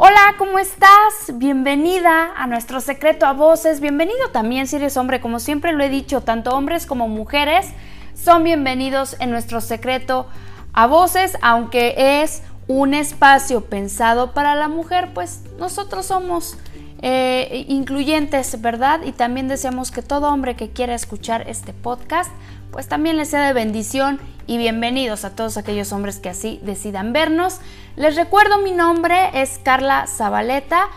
Hola, ¿cómo estás? Bienvenida a nuestro secreto a voces. Bienvenido también si eres hombre, como siempre lo he dicho, tanto hombres como mujeres son bienvenidos en nuestro secreto a voces, aunque es un espacio pensado para la mujer, pues nosotros somos eh, incluyentes, ¿verdad? Y también deseamos que todo hombre que quiera escuchar este podcast, pues también les sea de bendición y bienvenidos a todos aquellos hombres que así decidan vernos. Les recuerdo mi nombre es Carla Zabaleta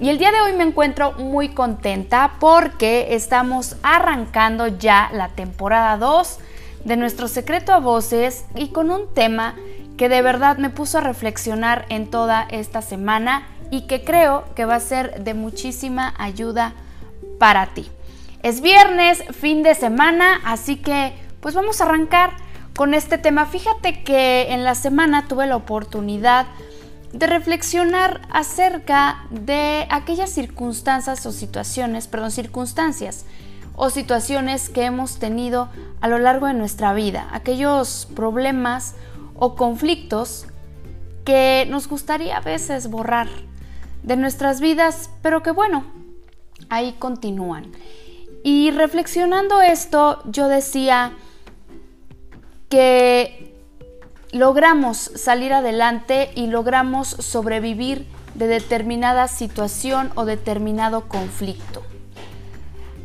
y el día de hoy me encuentro muy contenta porque estamos arrancando ya la temporada 2 de nuestro secreto a voces y con un tema que de verdad me puso a reflexionar en toda esta semana y que creo que va a ser de muchísima ayuda para ti. Es viernes, fin de semana, así que pues vamos a arrancar con este tema. Fíjate que en la semana tuve la oportunidad de reflexionar acerca de aquellas circunstancias o situaciones, perdón, circunstancias o situaciones que hemos tenido a lo largo de nuestra vida, aquellos problemas o conflictos que nos gustaría a veces borrar de nuestras vidas, pero que bueno, ahí continúan. Y reflexionando esto, yo decía, que logramos salir adelante y logramos sobrevivir de determinada situación o determinado conflicto.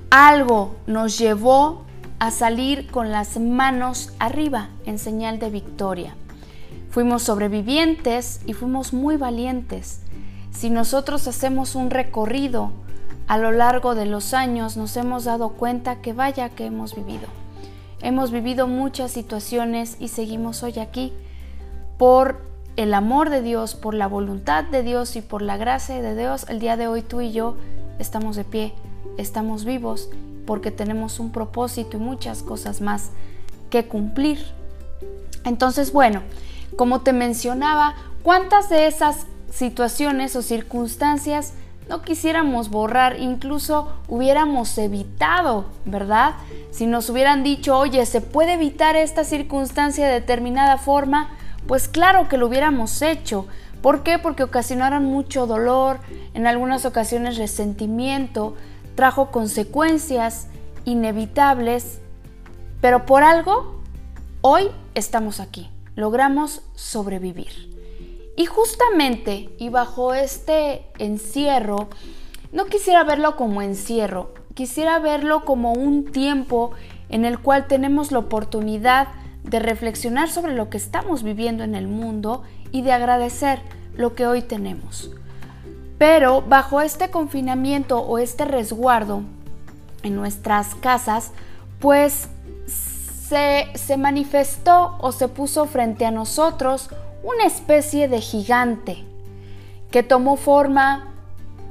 Algo nos llevó a salir con las manos arriba en señal de victoria. Fuimos sobrevivientes y fuimos muy valientes. Si nosotros hacemos un recorrido a lo largo de los años, nos hemos dado cuenta que vaya que hemos vivido. Hemos vivido muchas situaciones y seguimos hoy aquí por el amor de Dios, por la voluntad de Dios y por la gracia de Dios. El día de hoy tú y yo estamos de pie, estamos vivos porque tenemos un propósito y muchas cosas más que cumplir. Entonces, bueno, como te mencionaba, ¿cuántas de esas situaciones o circunstancias no quisiéramos borrar, incluso hubiéramos evitado, ¿verdad? Si nos hubieran dicho, oye, ¿se puede evitar esta circunstancia de determinada forma? Pues claro que lo hubiéramos hecho. ¿Por qué? Porque ocasionaron mucho dolor, en algunas ocasiones resentimiento, trajo consecuencias inevitables, pero por algo, hoy estamos aquí, logramos sobrevivir. Y justamente, y bajo este encierro, no quisiera verlo como encierro, quisiera verlo como un tiempo en el cual tenemos la oportunidad de reflexionar sobre lo que estamos viviendo en el mundo y de agradecer lo que hoy tenemos. Pero bajo este confinamiento o este resguardo en nuestras casas, pues se, se manifestó o se puso frente a nosotros una especie de gigante que tomó forma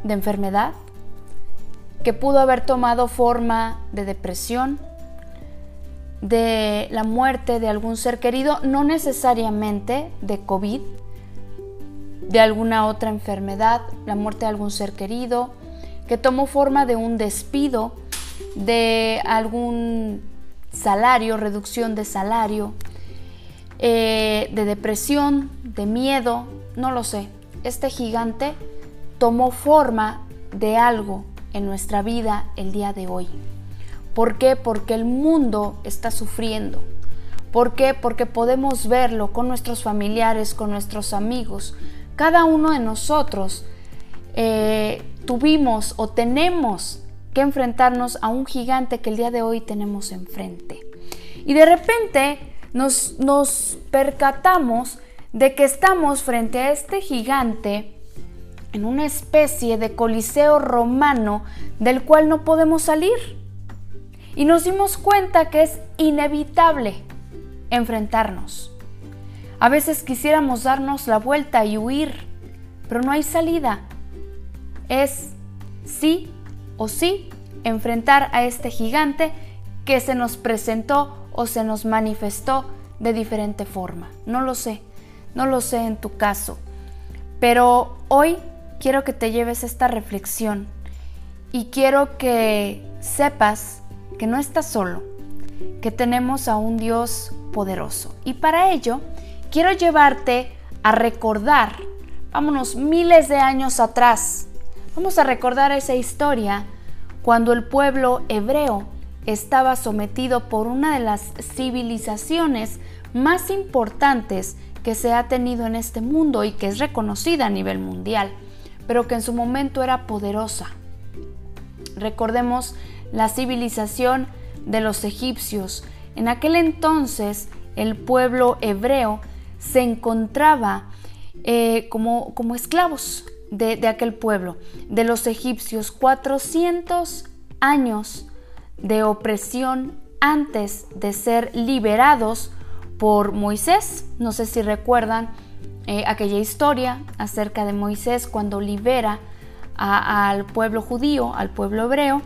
de enfermedad, que pudo haber tomado forma de depresión, de la muerte de algún ser querido, no necesariamente de COVID, de alguna otra enfermedad, la muerte de algún ser querido, que tomó forma de un despido, de algún salario, reducción de salario, eh, de depresión, de miedo, no lo sé. Este gigante tomó forma de algo en nuestra vida el día de hoy. ¿Por qué? Porque el mundo está sufriendo. ¿Por qué? Porque podemos verlo con nuestros familiares, con nuestros amigos. Cada uno de nosotros eh, tuvimos o tenemos que enfrentarnos a un gigante que el día de hoy tenemos enfrente. Y de repente nos, percatamos de que estamos frente a este gigante en una especie de coliseo romano del cual no podemos salir. Y nos dimos cuenta que es inevitable enfrentarnos. A veces quisiéramos darnos la vuelta y huir, pero no hay salida. Es sí o sí enfrentar a este gigante que se nos presentó o se nos manifestó de diferente forma. No lo sé, no lo sé en tu caso. Pero hoy quiero que te lleves esta reflexión y quiero que sepas que no estás solo, que tenemos a un Dios poderoso. Y para ello quiero llevarte a recordar vámonos miles de años atrás. Vamos a recordar esa historia cuando el pueblo hebreo estaba sometido por una de las civilizaciones más importantes que se ha tenido en este mundo y que es reconocida a nivel mundial, pero que en su momento era poderosa. Recordemos la civilización de los egipcios. En aquel entonces el pueblo hebreo se encontraba eh, como, como, esclavos de, de aquel pueblo, de los egipcios, 400 años de opresión antes de ser liberados por Moisés. No sé si recuerdan eh, aquella historia acerca de Moisés cuando libera al pueblo judío, al pueblo hebreo.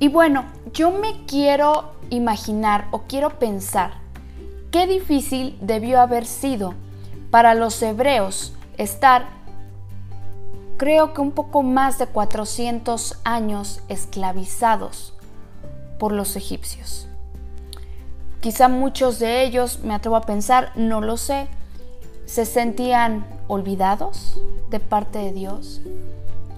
Y bueno, yo me quiero imaginar o quiero pensar qué difícil debió haber sido para los hebreos estar, creo que un poco más de 400 años esclavizados por los egipcios. Quizá muchos de ellos, me atrevo a pensar, no lo sé, se sentían olvidados de parte de Dios,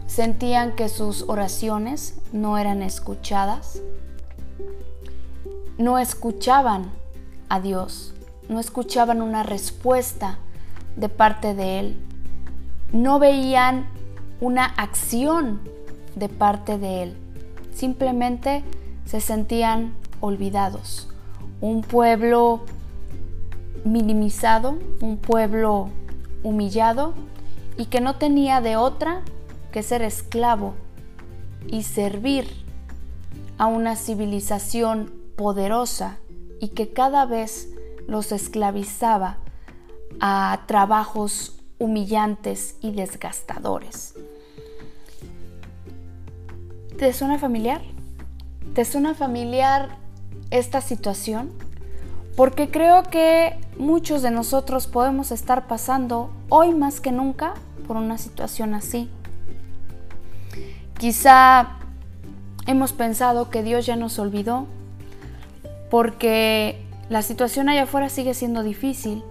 sentían que sus oraciones no eran escuchadas, no escuchaban a Dios, no escuchaban una respuesta de parte de Él, no veían una acción de parte de Él, simplemente se sentían olvidados un pueblo minimizado, un pueblo humillado y que no tenía de otra que ser esclavo y servir a una civilización poderosa y que cada vez los esclavizaba a trabajos humillantes y desgastadores. ¿Te suena familiar? ¿Te suena familiar esta situación porque creo que muchos de nosotros podemos estar pasando hoy más que nunca por una situación así. Quizá hemos pensado que Dios ya nos olvidó porque la situación allá afuera sigue siendo difícil.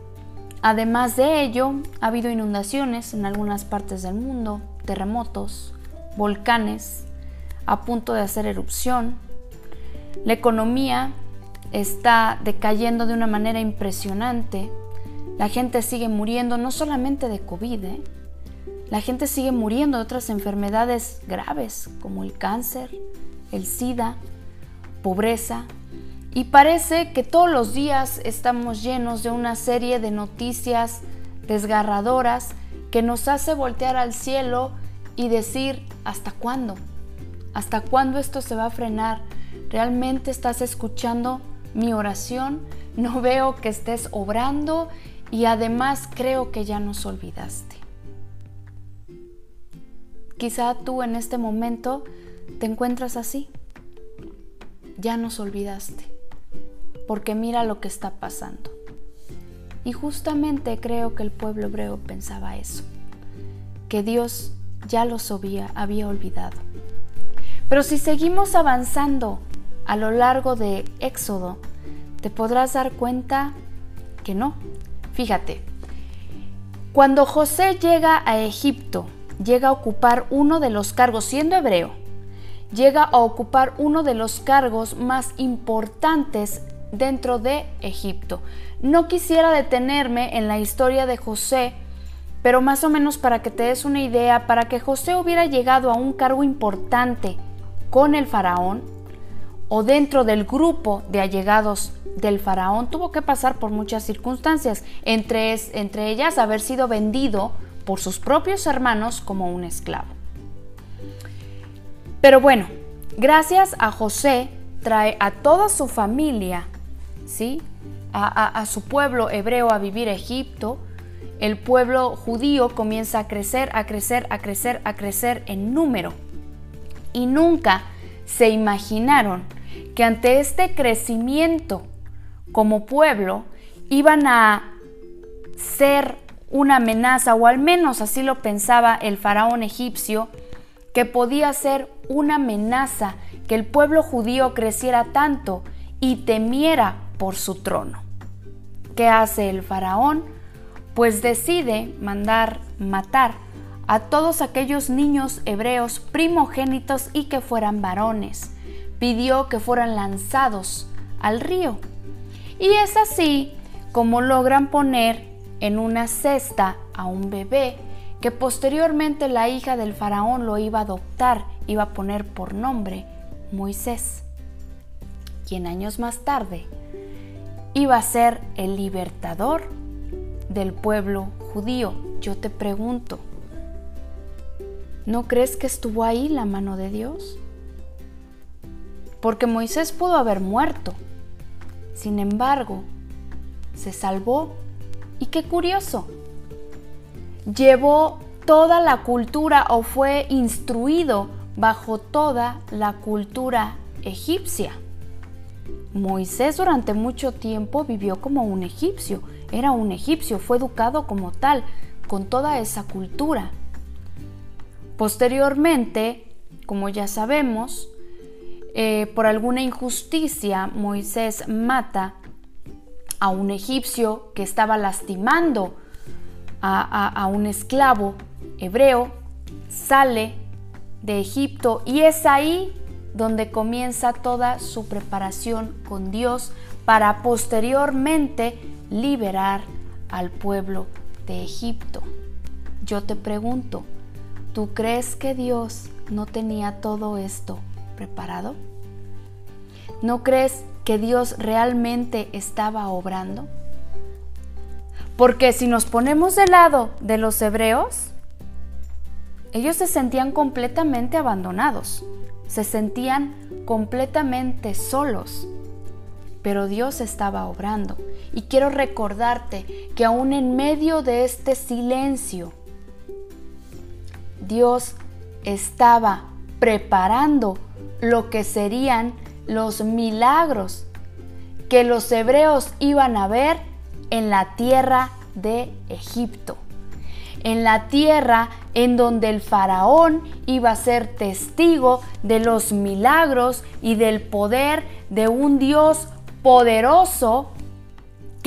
Además de ello, ha habido inundaciones en algunas partes del mundo, terremotos, volcanes a punto de hacer erupción, la economía está decayendo de una manera impresionante. La gente sigue muriendo no solamente de COVID, ¿eh? la gente sigue muriendo de otras enfermedades graves como el cáncer, el SIDA, pobreza. Y parece que todos los días estamos llenos de una serie de noticias desgarradoras que nos hace voltear al cielo y decir, ¿hasta cuándo? ¿Hasta cuándo esto se va a frenar? ¿Realmente estás escuchando mi oración? No veo que estés obrando y además creo que ya nos olvidaste. Quizá tú en este momento te encuentras así. Ya nos olvidaste. Porque mira lo que está pasando. Y justamente creo que el pueblo hebreo pensaba eso. Que Dios ya los había, había olvidado. Pero si seguimos avanzando a lo largo de Éxodo, te podrás dar cuenta que no. Fíjate, cuando José llega a Egipto, llega a ocupar uno de los cargos, siendo hebreo, llega a ocupar uno de los cargos más importantes dentro de Egipto. No quisiera detenerme en la historia de José, pero más o menos para que te des una idea, para que José hubiera llegado a un cargo importante con el faraón, o dentro del grupo de allegados del faraón tuvo que pasar por muchas circunstancias, entre, entre ellas haber sido vendido por sus propios hermanos como un esclavo. Pero bueno, gracias a José trae a toda su familia, ¿sí? A, a, su pueblo hebreo a vivir a Egipto, el pueblo judío comienza a crecer, a crecer, a crecer, a crecer en número. Y nunca se imaginaron que ante este crecimiento como pueblo iban a ser una amenaza, o al menos así lo pensaba el faraón egipcio, que podía ser una amenaza que el pueblo judío creciera tanto y temiera por su trono. ¿Qué hace el faraón? pues decide mandar matar a todos aquellos niños hebreos primogénitos y que fueran varones. Pidió que fueran lanzados al río. Y es así como logran poner en una cesta a un bebé que posteriormente la hija del faraón lo iba a adoptar, iba a poner por nombre Moisés, quien años más tarde iba a ser el libertador del pueblo judío. Yo te pregunto, ¿no crees que estuvo ahí la mano de Dios? Porque Moisés pudo haber muerto. Sin embargo, se salvó. Y qué curioso, llevó toda la cultura o fue instruido bajo toda la cultura egipcia. Moisés durante mucho tiempo vivió como un egipcio, era un egipcio, fue educado como tal, con toda esa cultura. Posteriormente, como ya sabemos, eh, por alguna injusticia, Moisés mata a un egipcio que estaba lastimando a, un esclavo hebreo, sale de Egipto y es ahí donde comienza toda su preparación con Dios para posteriormente liberar al pueblo de Egipto. Yo te pregunto, ¿tú crees que Dios no tenía todo esto preparado? ¿No crees que Dios realmente estaba obrando? Porque si nos ponemos del lado de los hebreos, ellos se sentían completamente abandonados, se sentían completamente solos, pero Dios estaba obrando. Y quiero recordarte que aún en medio de este silencio, Dios estaba preparando lo que serían los milagros que los hebreos iban a ver en la tierra de Egipto, en la tierra en donde el faraón iba a ser testigo de los milagros y del poder de un Dios poderoso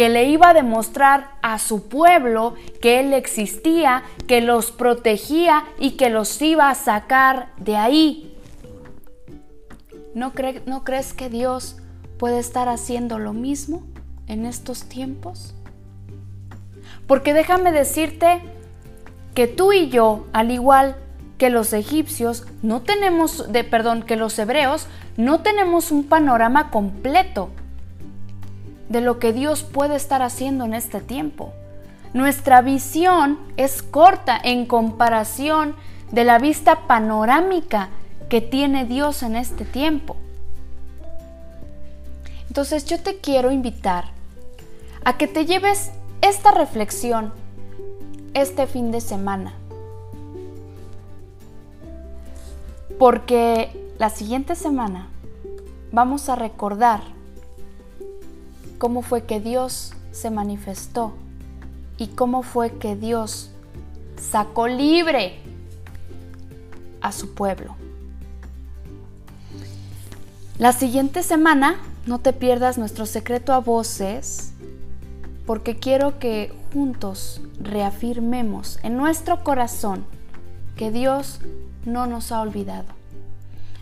que le iba a demostrar a su pueblo que Él existía, que los protegía y que los iba a sacar de ahí. ¿No, ¿No, crees que Dios puede estar haciendo lo mismo? en estos tiempos? Porque déjame decirte que tú y yo, al igual que los egipcios, no tenemos, de perdón, que los hebreos, no tenemos un panorama completo de lo que Dios puede estar haciendo en este tiempo. Nuestra visión es corta en comparación de la vista panorámica que tiene Dios en este tiempo. Entonces yo te quiero invitar a que te lleves esta reflexión este fin de semana. Porque la siguiente semana vamos a recordar cómo fue que Dios se manifestó y cómo fue que Dios sacó libre a su pueblo. La siguiente semana no te pierdas nuestro secreto a voces porque quiero que juntos reafirmemos en nuestro corazón que Dios no nos ha olvidado.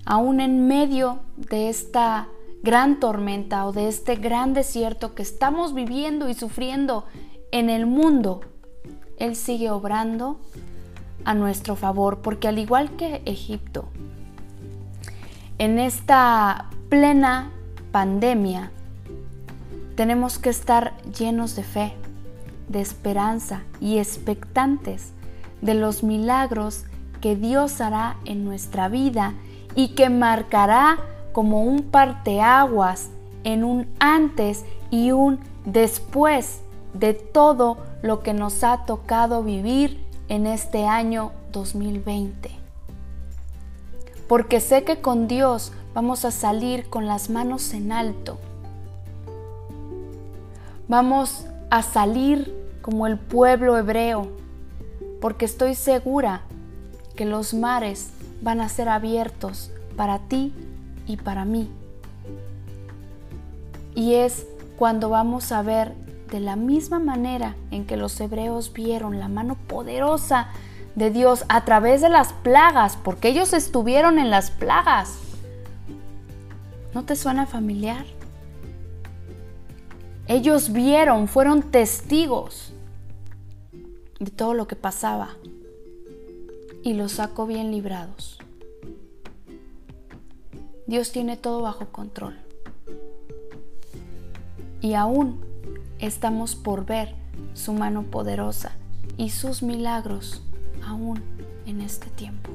Aún en medio de esta gran tormenta o de este gran desierto que estamos viviendo y sufriendo en el mundo, Él sigue obrando a nuestro favor, porque al igual que Egipto, en esta plena pandemia, tenemos que estar llenos de fe, de esperanza y expectantes de los milagros que Dios hará en nuestra vida y que marcará como un parteaguas en un antes y un después de todo lo que nos ha tocado vivir en este año 2020. Porque sé que con Dios vamos a salir con las manos en alto Vamos a salir como el pueblo hebreo, porque estoy segura que los mares van a ser abiertos para ti y para mí. Y es cuando vamos a ver de la misma manera en que los hebreos vieron la mano poderosa de Dios a través de las plagas, porque ellos estuvieron en las plagas. ¿No te suena familiar? Ellos vieron, fueron testigos de todo lo que pasaba y los sacó bien librados. Dios tiene todo bajo control. Y aún estamos por ver su mano poderosa y sus milagros aún en este tiempo.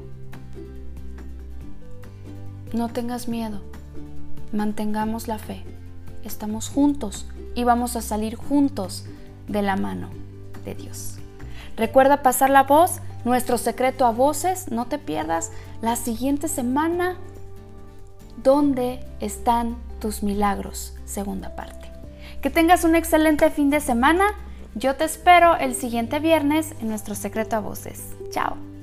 No tengas miedo, mantengamos la fe, estamos juntos y vamos a salir juntos de la mano de Dios. Recuerda pasar la voz, nuestro secreto a voces, no te pierdas la siguiente semana, ¿dónde están tus milagros? Segunda parte. Que tengas un excelente fin de semana. Yo te espero el siguiente viernes en nuestro secreto a voces. Chao.